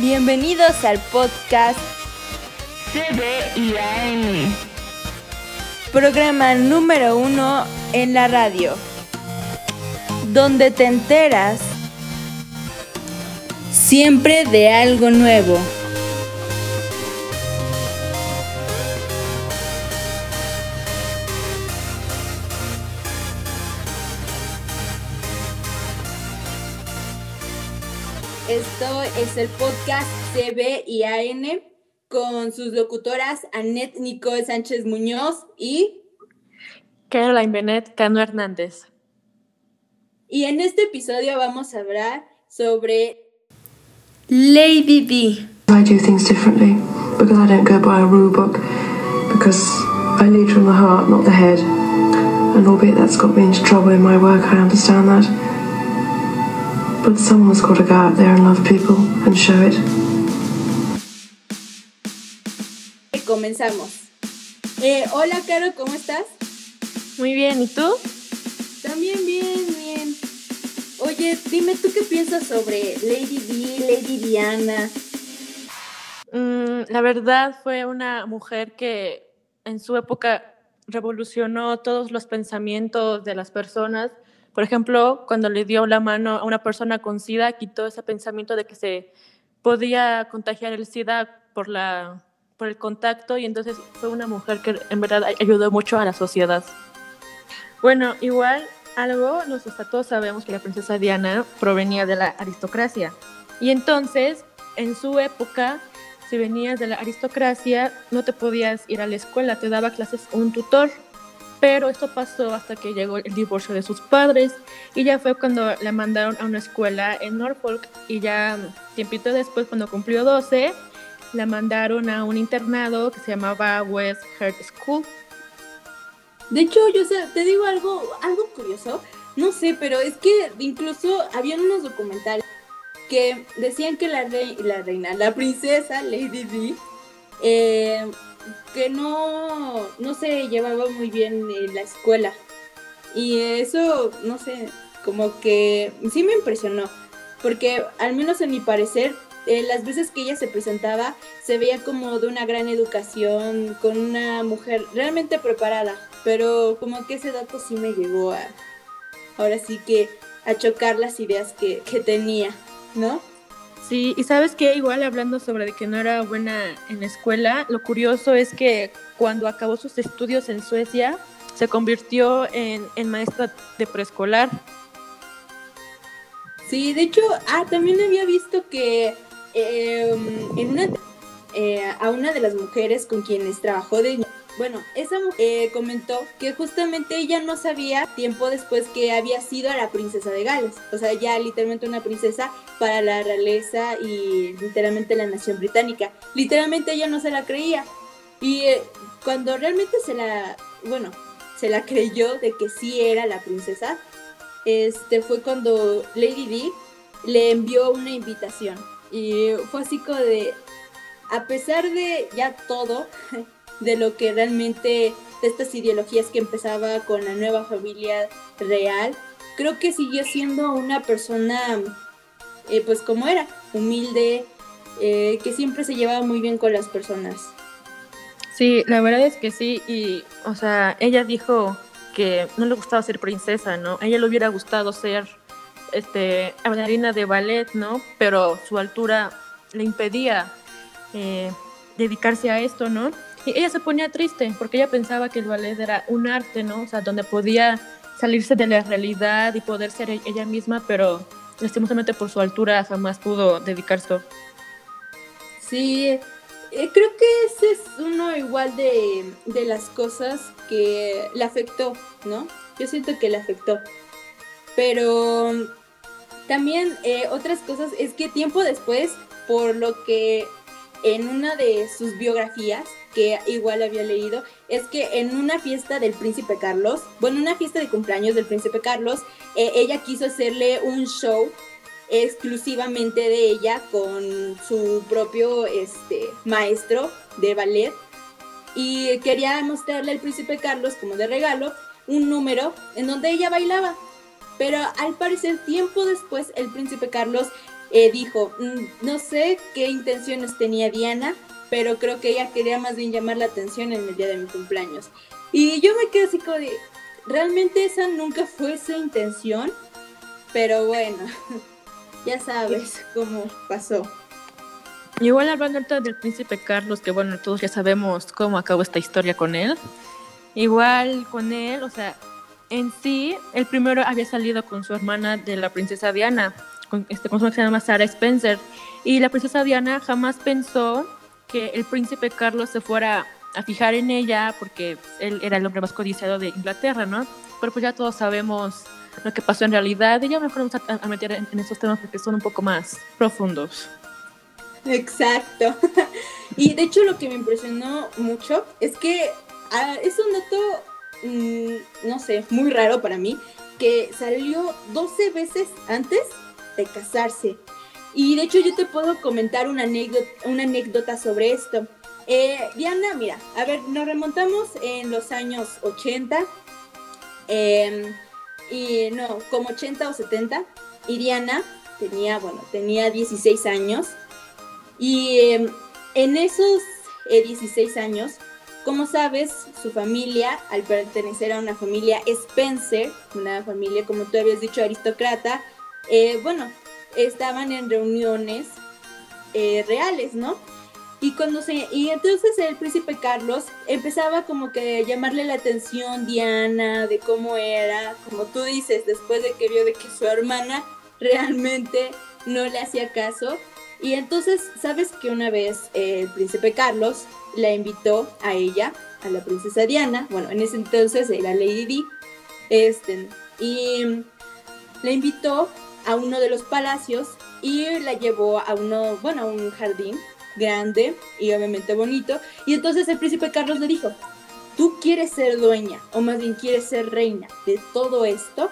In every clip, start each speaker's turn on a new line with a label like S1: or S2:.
S1: Bienvenidos al podcast
S2: CBIAN.
S1: Programa número uno en la radio. Donde te enteras siempre de algo nuevo. Es el podcast CBIAN con sus locutoras Annette Nicole Sánchez Muñoz y
S3: Caroline Bennett Cano Hernández.
S1: Y en este episodio vamos a hablar sobre Lady D.
S4: I do things differently because I don't go by a rule book because I lead from the heart, not the head. And albeit that's got me into trouble in my work, I understand that. But someone's got to go out there and love people and show it.
S1: Comenzamos. Eh, hola, Caro, ¿cómo estás?
S3: Muy bien, ¿y tú?
S1: También bien, bien. Oye, dime, ¿tú qué piensas sobre Lady D, Lady Diana?
S3: Mm, la verdad fue una mujer que en su época revolucionó todos los pensamientos de las personas. Por ejemplo, cuando le dio la mano a una persona con SIDA, quitó ese pensamiento de que se podía contagiar el SIDA por, la, por el contacto y entonces fue una mujer que en verdad ayudó mucho a la sociedad. Bueno, igual algo, nosotros todos sabemos que la princesa Diana provenía de la aristocracia. Y entonces, en su época, si venías de la aristocracia, no te podías ir a la escuela, te daba clases un tutor. Pero esto pasó hasta que llegó el divorcio de sus padres y ya fue cuando la mandaron a una escuela en Norfolk y ya tiempito después, cuando cumplió 12, la mandaron a un internado que se llamaba West Heart School.
S1: De hecho, yo sé, te digo algo, algo curioso, no sé, pero es que incluso habían unos documentales que decían que la, rei- la reina, la princesa Lady Di, eh, que no, no se llevaba muy bien en la escuela. Y eso, no sé, como que sí me impresionó, porque al menos en mi parecer, eh, las veces que ella se presentaba, se veía como de una gran educación, con una mujer realmente preparada, pero como que ese dato sí me llegó a, ahora sí que, a chocar las ideas que, que tenía, ¿no?
S3: Sí, y sabes que igual hablando sobre de que no era buena en la escuela, lo curioso es que cuando acabó sus estudios en Suecia, se convirtió en, en maestra de preescolar.
S1: Sí, de hecho, ah, también había visto que eh, en una eh, a una de las mujeres con quienes trabajó de bueno, esa mujer eh, comentó que justamente ella no sabía tiempo después que había sido la princesa de Gales. O sea, ya literalmente una princesa para la realeza y literalmente la nación británica. Literalmente ella no se la creía. Y eh, cuando realmente se la, bueno, se la creyó de que sí era la princesa, este fue cuando Lady Di le envió una invitación. Y fue así como de, a pesar de ya todo, de lo que realmente, de estas ideologías que empezaba con la nueva familia real, creo que siguió siendo una persona, eh, pues como era, humilde, eh, que siempre se llevaba muy bien con las personas.
S3: Sí, la verdad es que sí, y, o sea, ella dijo que no le gustaba ser princesa, ¿no? A ella le hubiera gustado ser, este, bailarina de ballet, ¿no? Pero su altura le impedía eh, dedicarse a esto, ¿no? Ella se ponía triste porque ella pensaba que el ballet era un arte, ¿no? O sea, donde podía salirse de la realidad y poder ser ella misma, pero lastimosamente por su altura jamás pudo dedicarse.
S1: Sí, eh, creo que ese es uno igual de, de las cosas que le afectó, ¿no? Yo siento que le afectó. Pero también eh, otras cosas es que tiempo después, por lo que en una de sus biografías, que igual había leído, es que en una fiesta del príncipe Carlos, bueno, una fiesta de cumpleaños del príncipe Carlos, eh, ella quiso hacerle un show exclusivamente de ella con su propio este, maestro de ballet y quería mostrarle al príncipe Carlos como de regalo un número en donde ella bailaba. Pero al parecer tiempo después el príncipe Carlos eh, dijo, mm, no sé qué intenciones tenía Diana, pero creo que ella quería más bien llamar la atención en el día de mi cumpleaños. Y yo me quedé así como de, realmente esa nunca fue su intención, pero bueno, ya sabes cómo pasó.
S3: Igual hablando del príncipe Carlos, que bueno, todos ya sabemos cómo acabó esta historia con él. Igual con él, o sea, en sí, el primero había salido con su hermana de la princesa Diana, con, este, con su que se llama Sarah Spencer. Y la princesa Diana jamás pensó que el príncipe Carlos se fuera a fijar en ella porque él era el hombre más codiciado de Inglaterra, ¿no? Pero pues ya todos sabemos lo que pasó en realidad y ya mejor vamos a, meter en, estos temas porque son un poco más profundos.
S1: Exacto. y de hecho lo que me impresionó mucho es que ah, es un dato, mm, no sé, muy raro para mí, que salió 12 veces antes de casarse. Y de hecho yo te puedo comentar una anécdota, sobre esto. Eh, Diana, mira, a ver, nos remontamos en los años 80, em, y no, como 80 o 70, y Diana tenía, bueno, tenía 16 años, y em, en esos 16 eh, años, como sabes, su familia, al pertenecer a una familia Spencer, una familia, como tú habías dicho, aristócrata, eh, bueno, estaban en reuniones eh, reales, ¿no? Y cuando se, y entonces el príncipe Carlos empezaba como que a llamarle la atención Diana de cómo era, como tú dices, después de que vio de que su hermana realmente no le hacía caso. Y entonces, ¿sabes que una vez el príncipe Carlos la invitó a ella, a la princesa Diana, bueno, en ese entonces era Lady Di, este, y la invitó a uno de los palacios y la llevó a uno, bueno, a un jardín grande y obviamente bonito. Y entonces el príncipe Carlos le dijo, tú quieres ser dueña, o más bien quieres ser reina de todo esto.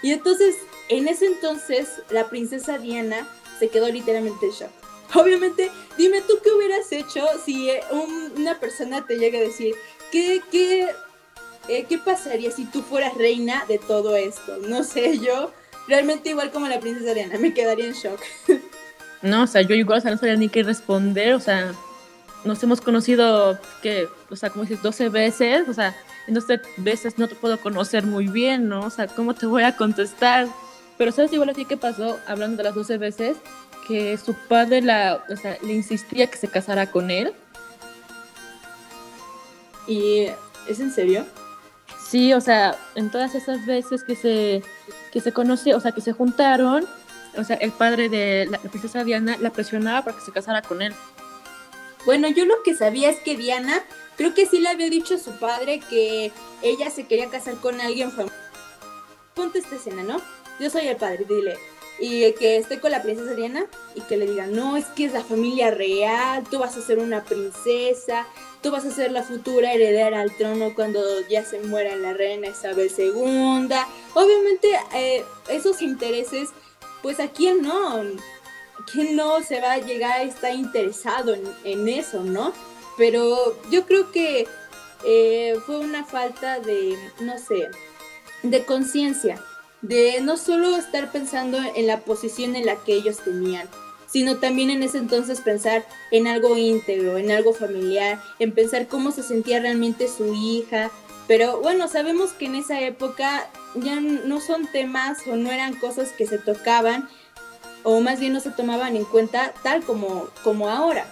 S1: Y entonces, en ese entonces, la princesa Diana se quedó literalmente en shock. Obviamente, dime tú qué hubieras hecho si eh, una persona te llega a decir, ¿qué, qué, eh, ¿qué pasaría si tú fueras reina de todo esto? No sé, yo realmente igual como la princesa Diana, me quedaría en shock.
S3: No, o sea, yo igual, o sea, no sabía ni qué responder, o sea, nos hemos conocido, que, o sea, como dices, 12 veces, o sea, en 12 veces no te puedo conocer muy bien, ¿no? O sea, ¿cómo te voy a contestar? Pero ¿sabes igual aquí qué pasó, hablando de las 12 veces? Que su padre la, o sea, le insistía que se casara con él.
S1: ¿Y es en serio?
S3: Sí, o sea, en todas esas veces que se que se conoce, o sea, que se juntaron, o sea, el padre de la, princesa Diana la presionaba para que se casara con él.
S1: Bueno, yo lo que sabía es que Diana, creo que sí le había dicho a su padre que ella se quería casar con alguien famoso. Ponte esta escena, ¿no? Yo soy el padre, dile. Y que esté con la princesa Diana y que le diga, no, es que es la familia real, tú vas a ser una princesa, tú vas a ser la futura heredera al trono cuando ya se muera la reina Isabel II. Obviamente eh, esos intereses, pues a quién no, quién no se va a llegar a estar interesado en, eso, ¿no? Pero yo creo que eh, fue una falta de, no sé, de conciencia, de no solo estar pensando en la posición en la que ellos tenían, sino también en ese entonces pensar en algo íntegro, en algo familiar, en pensar cómo se sentía realmente su hija. Pero bueno, sabemos que en esa época ya no son temas o no eran cosas que se tocaban o más bien no se tomaban en cuenta tal como, como ahora,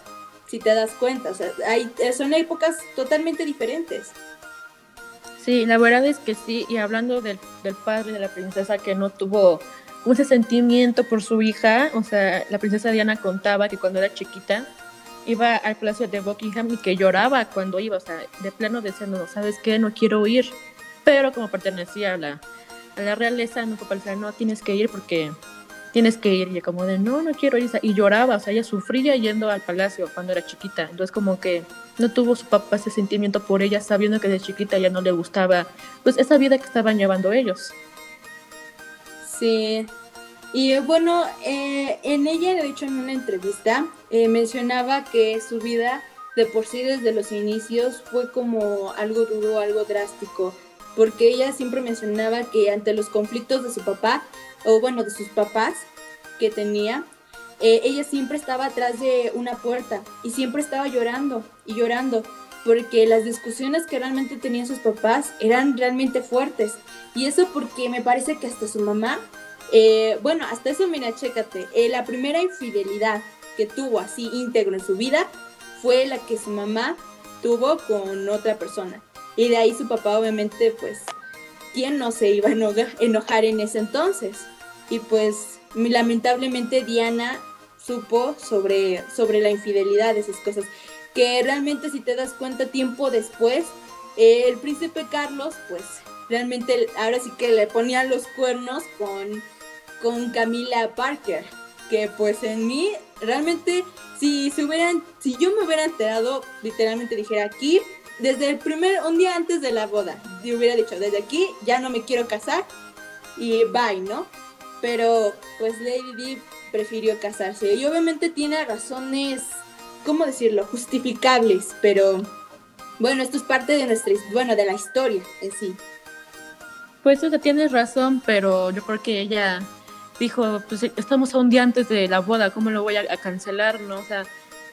S1: si te das cuenta. O sea, hay, son épocas totalmente diferentes.
S3: Sí, la verdad es que sí, y hablando del, del padre de la princesa que no tuvo ese sentimiento por su hija. O sea, la princesa Diana contaba que cuando era chiquita iba al palacio de Buckingham y que lloraba cuando iba, o sea, de plano diciendo, ¿sabes qué? No quiero ir. Pero como pertenecía a la, a la realeza, no parecía, no, tienes que ir porque tienes que ir. Y como de, no, no quiero ir. Y lloraba, o sea, ella sufría yendo al palacio cuando era chiquita. Entonces como que no tuvo su papá ese sentimiento por ella, sabiendo que de chiquita ya no le gustaba, pues esa vida que estaban llevando ellos.
S1: Sí. Y bueno, eh, en ella, de hecho, en una entrevista, eh, mencionaba que su vida de por sí desde los inicios fue como algo duro, algo drástico, porque ella siempre mencionaba que ante los conflictos de su papá, o bueno, de sus papás que tenía, eh, ella siempre estaba atrás de una puerta y siempre estaba llorando y llorando porque las discusiones que realmente tenían sus papás eran realmente fuertes. Y eso porque me parece que hasta su mamá, eh, bueno, hasta eso, mira, chécate, eh, la primera infidelidad que tuvo así íntegro en su vida fue la que su mamá tuvo con otra persona. Y de ahí su papá obviamente, pues, ¿quién no se iba a enojar en ese entonces? Y pues, lamentablemente Diana supo sobre, sobre la infidelidad de esas cosas. Que realmente si te das cuenta tiempo después, el príncipe Carlos, pues realmente ahora sí que le ponía los cuernos con, con Camila Parker. Que pues en mí, realmente, si se hubieran, si yo me hubiera enterado, literalmente dijera aquí, desde el primer, un día antes de la boda, yo hubiera dicho, desde aquí ya no me quiero casar y bye, ¿no? Pero pues Lady Di prefirió casarse. Y obviamente tiene razones, ¿cómo decirlo? Justificables, pero bueno, esto es parte de nuestra, bueno, de la historia en sí.
S3: Pues o sea, tienes razón, pero yo creo que ella dijo, pues estamos a un día antes de la boda, ¿cómo lo voy a, cancelar? ¿no? O sea,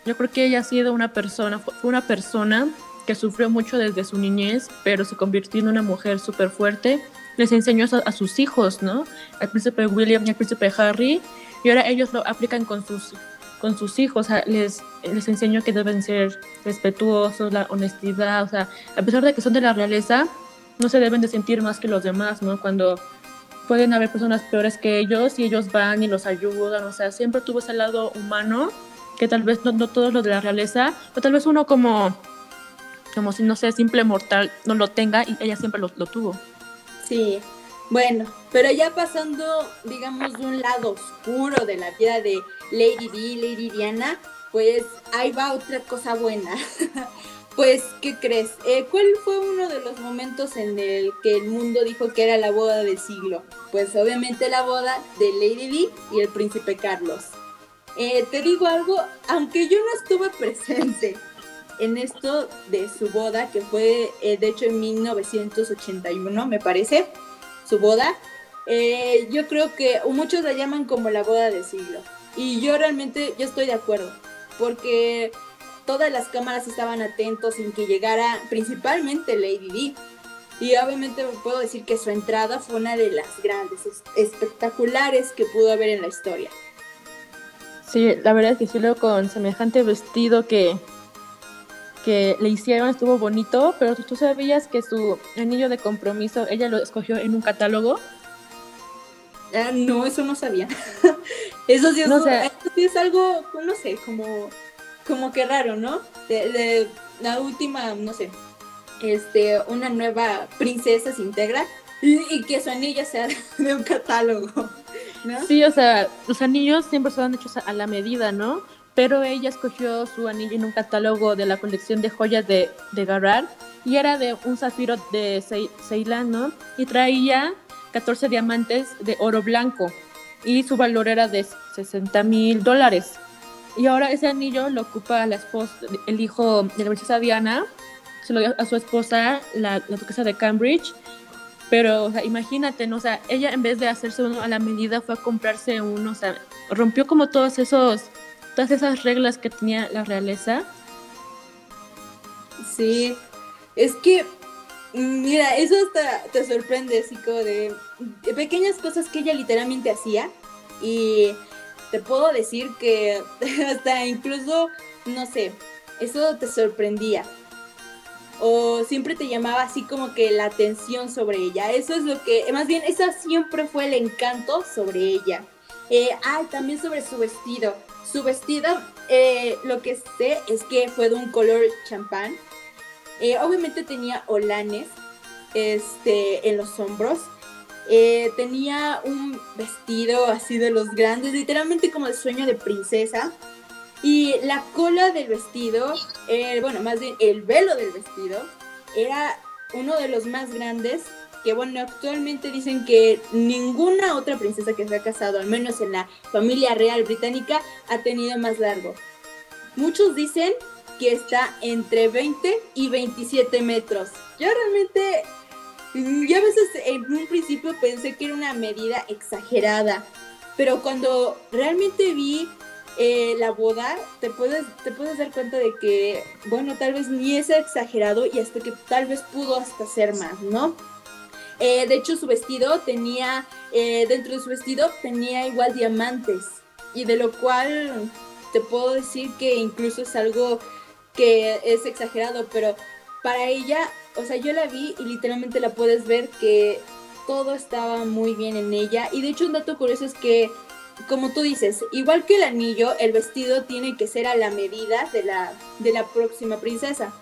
S3: yo creo que ella ha sido una persona, fue una persona que sufrió mucho desde su niñez, pero se convirtió en una mujer súper fuerte. Les enseñó a, a, sus hijos, ¿no? Al príncipe William y al príncipe Harry, y ahora ellos lo aplican con sus, con sus hijos, o sea, les, les enseño que deben ser respetuosos, la honestidad, o sea, a pesar de que son de la realeza, no se deben de sentir más que los demás, ¿no? Cuando pueden haber personas peores que ellos y ellos van y los ayudan, o sea, siempre tuvo ese lado humano que tal vez no, no todos los de la realeza, pero tal vez uno como, como si, no sé, simple mortal no lo tenga y ella siempre lo, lo tuvo.
S1: Sí, bueno, pero ya pasando, digamos, de un lado oscuro de la vida de Lady Di, Lady Diana, pues ahí va otra cosa buena. pues, ¿qué crees? Eh, ¿Cuál fue uno de los momentos en el que el mundo dijo que era la boda del siglo? Pues obviamente la boda de Lady Di y el príncipe Carlos. Eh, te digo algo, aunque yo no estuve presente en esto de su boda, que fue eh, de hecho en 1981, me parece su boda, eh, yo creo que muchos la llaman como la boda del siglo. Y yo realmente, yo estoy de acuerdo, porque todas las cámaras estaban atentos en que llegara principalmente Lady Di. Y obviamente puedo decir que su entrada fue una de las grandes, espectaculares que pudo haber en la historia.
S3: Sí, la verdad es que sí, luego con semejante vestido que, que le hicieron estuvo bonito, pero tú sabías que su anillo de compromiso ella lo escogió en un catálogo.
S1: Ah, no, eso no sabía. eso, sí es, no sé. es algo, no sé, como, como que raro, ¿no? De, la última, no sé, este, una nueva princesa se integra y, que su anillo sea de un catálogo. ¿no?
S3: Sí, o sea, los anillos siempre son hechos a la medida, ¿no? pero ella escogió su anillo en un catálogo de la colección de joyas de, de Garrard y era de un zafiro de Ceilán, ¿no? Y traía 14 diamantes de oro blanco y su valor era de 60 mil dólares. Y ahora ese anillo lo ocupa la esposa, el hijo de la princesa Diana, se lo dio a su esposa, la, la duquesa de Cambridge. Pero, o sea, imagínate, ¿no? O sea, ella en vez de hacerse uno a la medida fue a comprarse uno, o sea, rompió como todos esos todas esas reglas que tenía la realeza.
S1: Sí, es que, mira, eso hasta te sorprende, así como de, pequeñas cosas que ella literalmente hacía y te puedo decir que hasta incluso, no sé, eso te sorprendía. O siempre te llamaba así como que la atención sobre ella. Eso es lo que, más bien, eso siempre fue el encanto sobre ella. Eh, ah, también sobre su vestido. Su vestido, eh, lo que sé es que fue de un color champán. Eh, obviamente tenía olanes este, en los hombros. Eh, tenía un vestido así de los grandes, literalmente como el sueño de princesa. Y la cola del vestido, bueno, más bien el velo del vestido, era uno de los más grandes que bueno, actualmente dicen que ninguna otra princesa que se ha casado, al menos en la familia real británica, ha tenido más largo. Muchos dicen que está entre 20 y 27 metros. Yo realmente, ya a veces en un principio pensé que era una medida exagerada, pero cuando realmente vi eh, la boda, te puedes, te puedes dar cuenta de que, bueno, tal vez ni es exagerado y hasta que tal vez pudo hasta ser más, ¿no? Eh, de hecho, su vestido tenía, eh, dentro de su vestido tenía igual diamantes y de lo cual te puedo decir que incluso es algo que es exagerado, pero para ella, o sea, yo la vi y literalmente la puedes ver que todo estaba muy bien en ella. Y de hecho un dato curioso es que, como tú dices, igual que el anillo, el vestido tiene que ser a la medida de la, de la próxima princesa.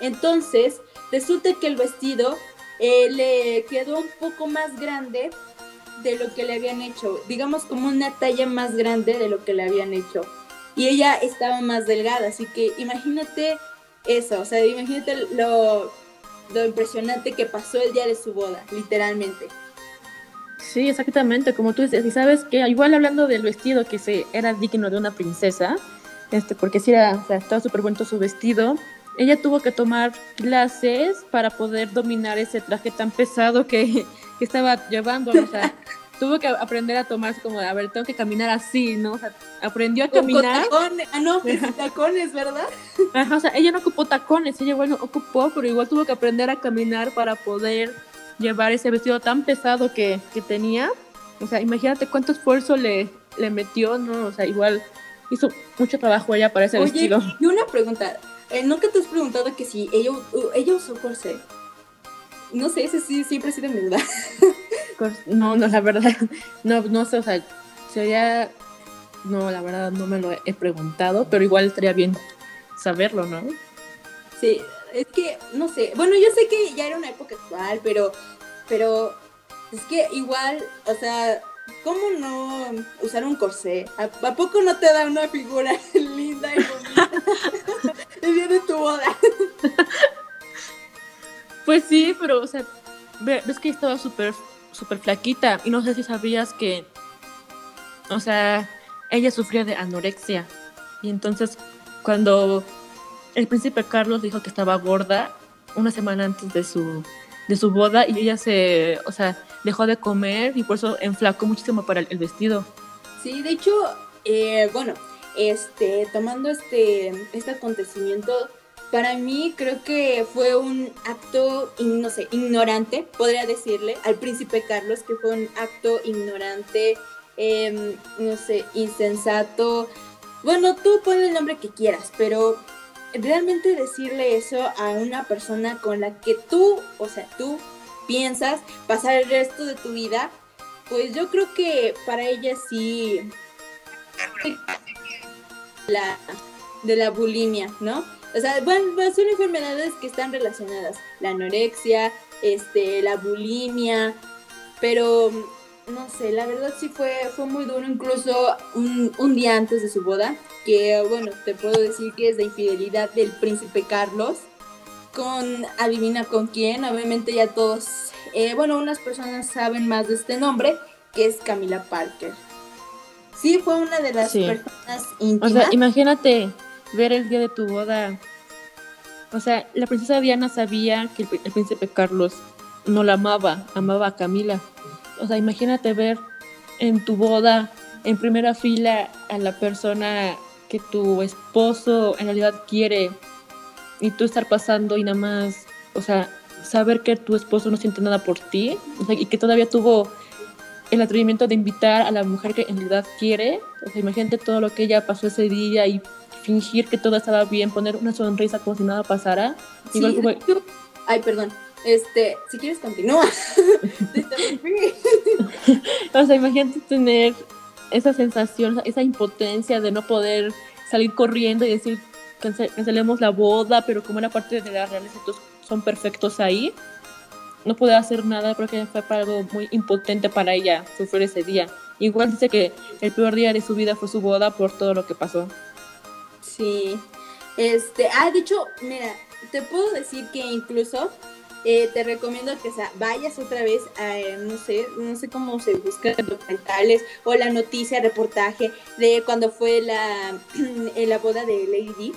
S1: Entonces, resulta que el vestido eh, le quedó un poco más grande de lo que le habían hecho, digamos como una talla más grande de lo que le habían hecho. Y ella estaba más delgada, así que imagínate eso, o sea, imagínate lo, lo impresionante que pasó el día de su boda, literalmente.
S3: Sí, exactamente, como tú dices, y sabes que igual hablando del vestido que se era digno de una princesa, este, porque sí era, o sea, estaba súper bonito su vestido, ella tuvo que tomar clases para poder dominar ese traje tan pesado que, que estaba llevando, o sea, tuvo que aprender a tomarse como, a ver, tengo que caminar así, ¿no? O sea, aprendió a caminar.
S1: Con tacones, ah, no, tacones, ¿verdad?
S3: Ajá, o sea, ella no ocupó tacones, ella igual no ocupó, pero igual tuvo que aprender a caminar para poder llevar ese vestido tan pesado que, que tenía. O sea, imagínate cuánto esfuerzo le, le metió, ¿no? O sea, igual hizo mucho trabajo ella para ese
S1: Oye,
S3: vestido.
S1: Y una pregunta, eh, ¿nunca te has preguntado que si ella, ella usó corsé? No sé, ese sí siempre ha sido mi duda.
S3: No, no, la verdad, no, no sé, o sea, sería, no, la verdad no me lo he preguntado, pero igual estaría bien saberlo, ¿no?
S1: Sí, es que, no sé, bueno, yo sé que ya era una época actual, pero, pero es que igual, o sea, ¿cómo no usar un corsé? ¿A, a poco no te da una figura linda y bonita el día de tu boda?
S3: Pues sí, pero, o sea, ve- ves que estaba súper, súper flaquita y no sé si sabías que, o sea, ella sufría de anorexia y entonces cuando el príncipe Carlos dijo que estaba gorda una semana antes de su, de su boda y ella se, o sea, dejó de comer y por eso enflacó muchísimo para el, vestido.
S1: Sí, de hecho, eh, bueno, este, tomando este, este acontecimiento, para mí creo que fue un acto, no sé, ignorante, podría decirle, al príncipe Carlos, que fue un acto ignorante, em, no sé, insensato. Bueno, tú pon el nombre que quieras, pero realmente decirle eso a una persona con la que tú, o sea, tú piensas pasar el resto de tu vida, pues yo creo que para ella sí la de la bulimia, ¿no? O sea, bueno, son enfermedades que están relacionadas, la anorexia, este, la bulimia, pero no sé, la verdad sí fue, fue muy duro, incluso un, un día antes de su boda, que bueno, te puedo decir que es de infidelidad del príncipe Carlos, con, adivina con quién, obviamente ya todos, eh, bueno, unas personas saben más de este nombre, que es Camila Parker. Sí, fue una de las
S3: Sí.
S1: personas
S3: O sea, imagínate ver el día de tu boda. O sea, la princesa Diana sabía que el, pr- el príncipe Carlos no la amaba, amaba a Camila. O sea, imagínate ver en tu boda, en primera fila, a la persona que tu esposo en realidad quiere y tú estar pasando y nada más, o sea, saber que tu esposo no siente nada por ti y que todavía tuvo el atrevimiento de invitar a la mujer que en realidad quiere. O sea, imagínate todo lo que ella pasó ese día y fingir que todo estaba bien, poner una sonrisa como si nada pasara.
S1: Sí,
S3: Igual fue-
S1: yo- Ay, perdón. Este, si quieres continúa.
S3: O sea, imagínate tener esa sensación, esa impotencia de no poder salir corriendo y decir, "Cance- cancelemos la boda, pero como era parte de la realeza, todos son perfectos ahí. No puede hacer nada, creo que fue algo muy impotente para ella sufrir ese día. Igual dice que el peor día de su vida fue su boda por todo lo que pasó.
S1: Sí. Este, ah, de hecho, mira, te puedo decir que incluso eh, te recomiendo que vayas otra vez a, eh, no sé, no sé cómo se buscan documentales o la noticia, reportaje de cuando fue la, la boda de Lady.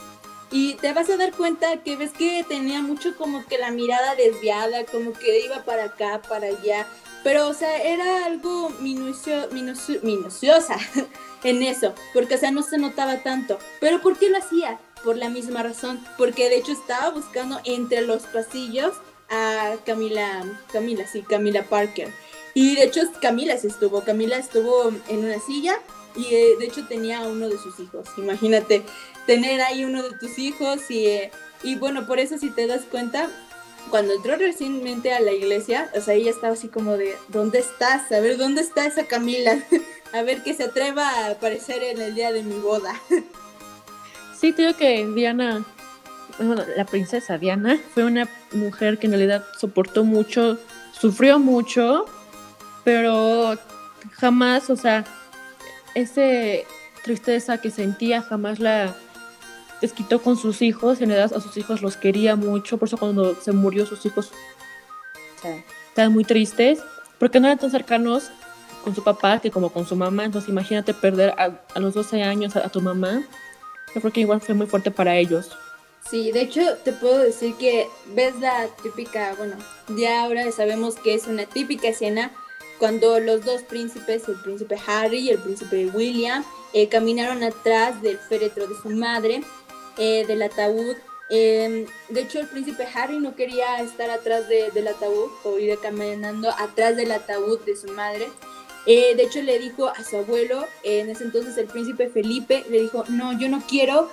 S1: Y te vas a dar cuenta que ves que tenía mucho como que la mirada desviada, como que iba para acá, para allá. Pero, o sea, era algo minucio, minucio- minuciosa. en eso, porque o sea, no se notaba tanto. Pero ¿por qué lo hacía? Por la misma razón, porque de hecho estaba buscando entre los pasillos a Camila, Camila, sí, Camila Parker. Y de hecho Camila se estuvo, Camila estuvo en una silla y eh, de hecho tenía uno de sus hijos. Imagínate tener ahí uno de tus hijos y, eh, y bueno, por eso si te das cuenta, cuando entró recientemente a la iglesia, o sea, ella estaba así como de, ¿dónde estás? A ver, ¿dónde está esa Camila? a ver que se atreva a aparecer en el día de mi boda.
S3: sí, creo que Diana, bueno, la princesa Diana fue una mujer que en realidad soportó mucho, sufrió mucho, pero jamás, o sea, ese tristeza que sentía jamás la desquitó con sus hijos, en edad a sus hijos los quería mucho, por eso cuando se murió sus hijos o sea, estaban muy tristes, porque no eran tan cercanos con su papá que como con su mamá, entonces imagínate perder a, los 12 años a, tu mamá, yo creo que igual fue muy fuerte para ellos.
S1: Sí, de hecho te puedo decir que ves la típica, bueno, ya ahora sabemos que es una típica escena cuando los dos príncipes, el príncipe Harry y el príncipe William, eh, caminaron atrás del féretro de su madre, eh, del ataúd. Em, de hecho, el príncipe Harry no quería estar atrás del ataúd o ir caminando atrás del ataúd de su madre. Eh, de hecho, le dijo a su abuelo, en ese entonces el príncipe Felipe, le dijo, no, yo no quiero,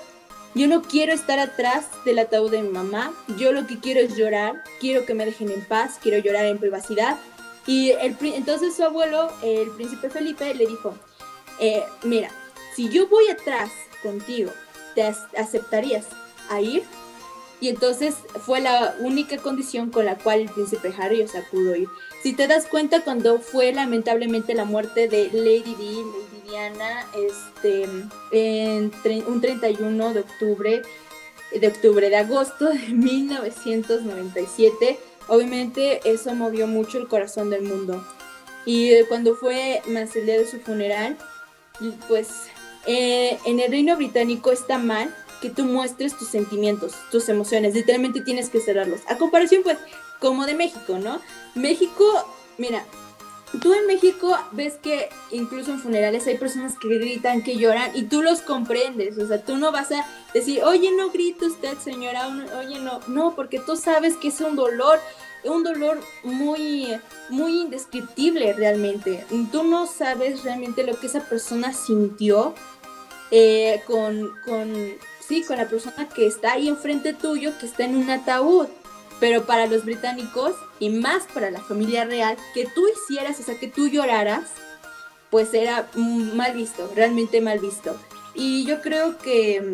S1: yo no quiero estar atrás del ataúd de mi mamá, yo lo que quiero es llorar, quiero que me dejen en paz, quiero llorar en privacidad. Y entonces su abuelo, el príncipe Felipe, le dijo, eh, mira, si yo voy atrás contigo, ¿te aceptarías a ir? Y entonces fue la única condición con la cual el príncipe Harry, o pudo ir. Si te das cuenta, cuando fue lamentablemente la muerte de Lady Di, Lady Diana, este, un 31 de octubre, de octubre, de agosto de 1997, Obviamente eso movió mucho el corazón del mundo. Y cuando fue más el de su funeral, pues eh, en el reino británico está mal que tú muestres tus sentimientos, tus emociones. Literalmente tienes que cerrarlos. A comparación, pues, como de México, ¿no? México, mira, tú en México ves que incluso en funerales hay personas que gritan, que lloran y tú los comprendes. O sea, tú no vas a decir, oye, no grite usted, señora, oye, no. No, porque tú sabes que es un dolor, un dolor muy, muy indescriptible realmente. Tú no sabes realmente lo que esa persona sintió eh, con, con, sí, con la persona que está ahí enfrente tuyo, que está en un ataúd. Pero para los británicos y más para la familia real, que tú hicieras, o sea, que tú lloraras, pues era mal visto, realmente mal visto. Y yo creo que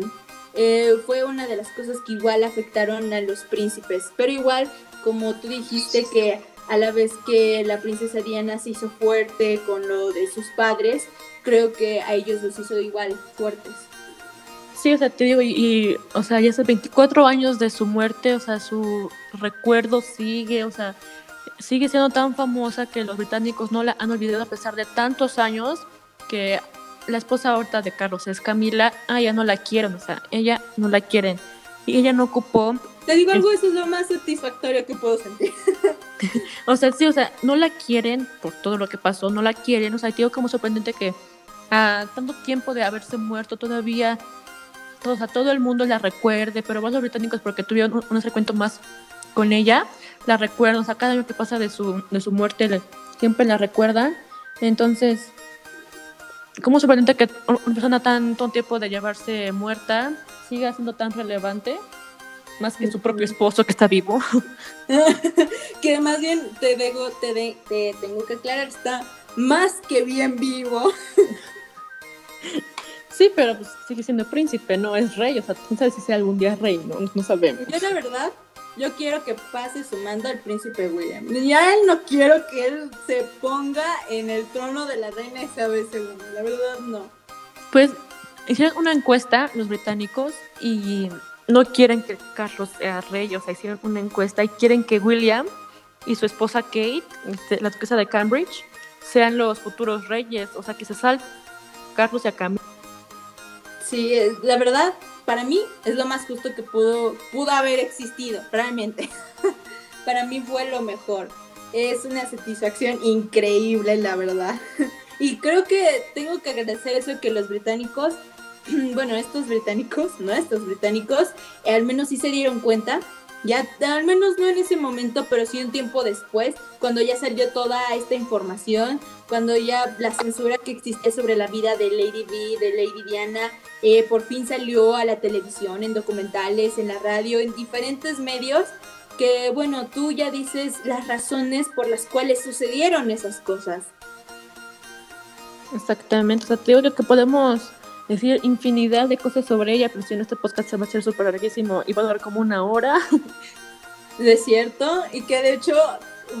S1: eh, fue una de las cosas que igual afectaron a los príncipes, pero igual, como tú dijiste, que a la vez que la princesa Diana se hizo fuerte con lo de sus padres, creo que a ellos los hizo igual fuertes.
S3: Sí, o sea, te digo, y, o sea, ya hace 24 años de su muerte, o sea, su recuerdo sigue, o sea, sigue siendo tan famosa que los británicos no la han olvidado a pesar de tantos años que la esposa ahorita de Carlos es Camila, ah, ya no la quieren, o sea, ella no la quieren. Y ella no ocupó...
S1: Te digo algo, eso es lo más satisfactorio que puedo sentir.
S3: o sea, sí, o sea, no la quieren por todo lo que pasó, no la quieren, o sea, te digo como sorprendente que a tanto tiempo de haberse muerto todavía o sea, todo el mundo la recuerde, pero más los británicos porque tuvieron un, un recuento más con ella, la recuerdan, o sea, cada año que pasa de su, de su muerte siempre la recuerdan. Entonces, ¿cómo sorprendente que una persona tanto tiempo de llevarse muerta siga siendo tan relevante? Más que su propio esposo que está vivo.
S1: que más bien te, digo, te, te tengo que aclarar, está más que bien vivo.
S3: Sí, pero pues sigue siendo príncipe, no es rey. O sea, quién sabe si sea algún día rey, no, no sabemos.
S1: Yo la verdad, yo quiero que pase su mando al príncipe William. Ya él no quiero que él se ponga en el trono de la reina Isabel II. La verdad, no.
S3: Pues hicieron una encuesta los británicos y no quieren que Carlos sea rey. O sea, hicieron una encuesta y quieren que William y su esposa Kate, este, la duquesa de Cambridge, sean los futuros reyes. O sea, que se sal Carlos y a Camila
S1: Sí, la verdad, para mí es lo más justo que pudo, pudo haber existido, realmente. para mí fue lo mejor. Es una satisfacción increíble, la verdad. Y creo que tengo que agradecer eso que los británicos, bueno, estos británicos, no estos británicos, eh, al menos sí se dieron cuenta ya al menos no en ese momento, pero sí un tiempo después, cuando ya salió toda esta información, cuando ya la censura que existe sobre la vida de Lady B, de Lady Diana, eh, por fin salió a la televisión, en documentales, en la radio, en diferentes medios, que bueno, tú ya dices las razones por las cuales sucedieron esas cosas.
S3: Exactamente, o sea, te digo que podemos decir infinidad de cosas sobre ella, pero si no este podcast se va a hacer súper larguísimo y va a durar como una hora.
S1: De cierto, y que de hecho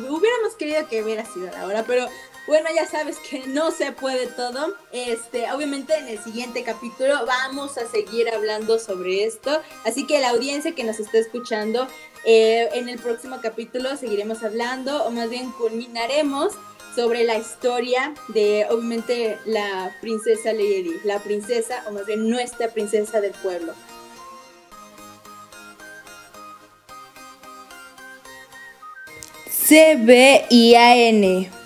S1: hubiéramos querido que hubiera sido la hora, pero bueno, ya sabes que no se puede todo. Este, obviamente en el siguiente capítulo vamos a seguir hablando sobre esto. Así que la audiencia que nos está escuchando, eh, en el próximo capítulo seguiremos hablando, o más bien culminaremos sobre la historia de, obviamente, la princesa Lady, la princesa, o más bien nuestra princesa del pueblo. C-B-I-A-N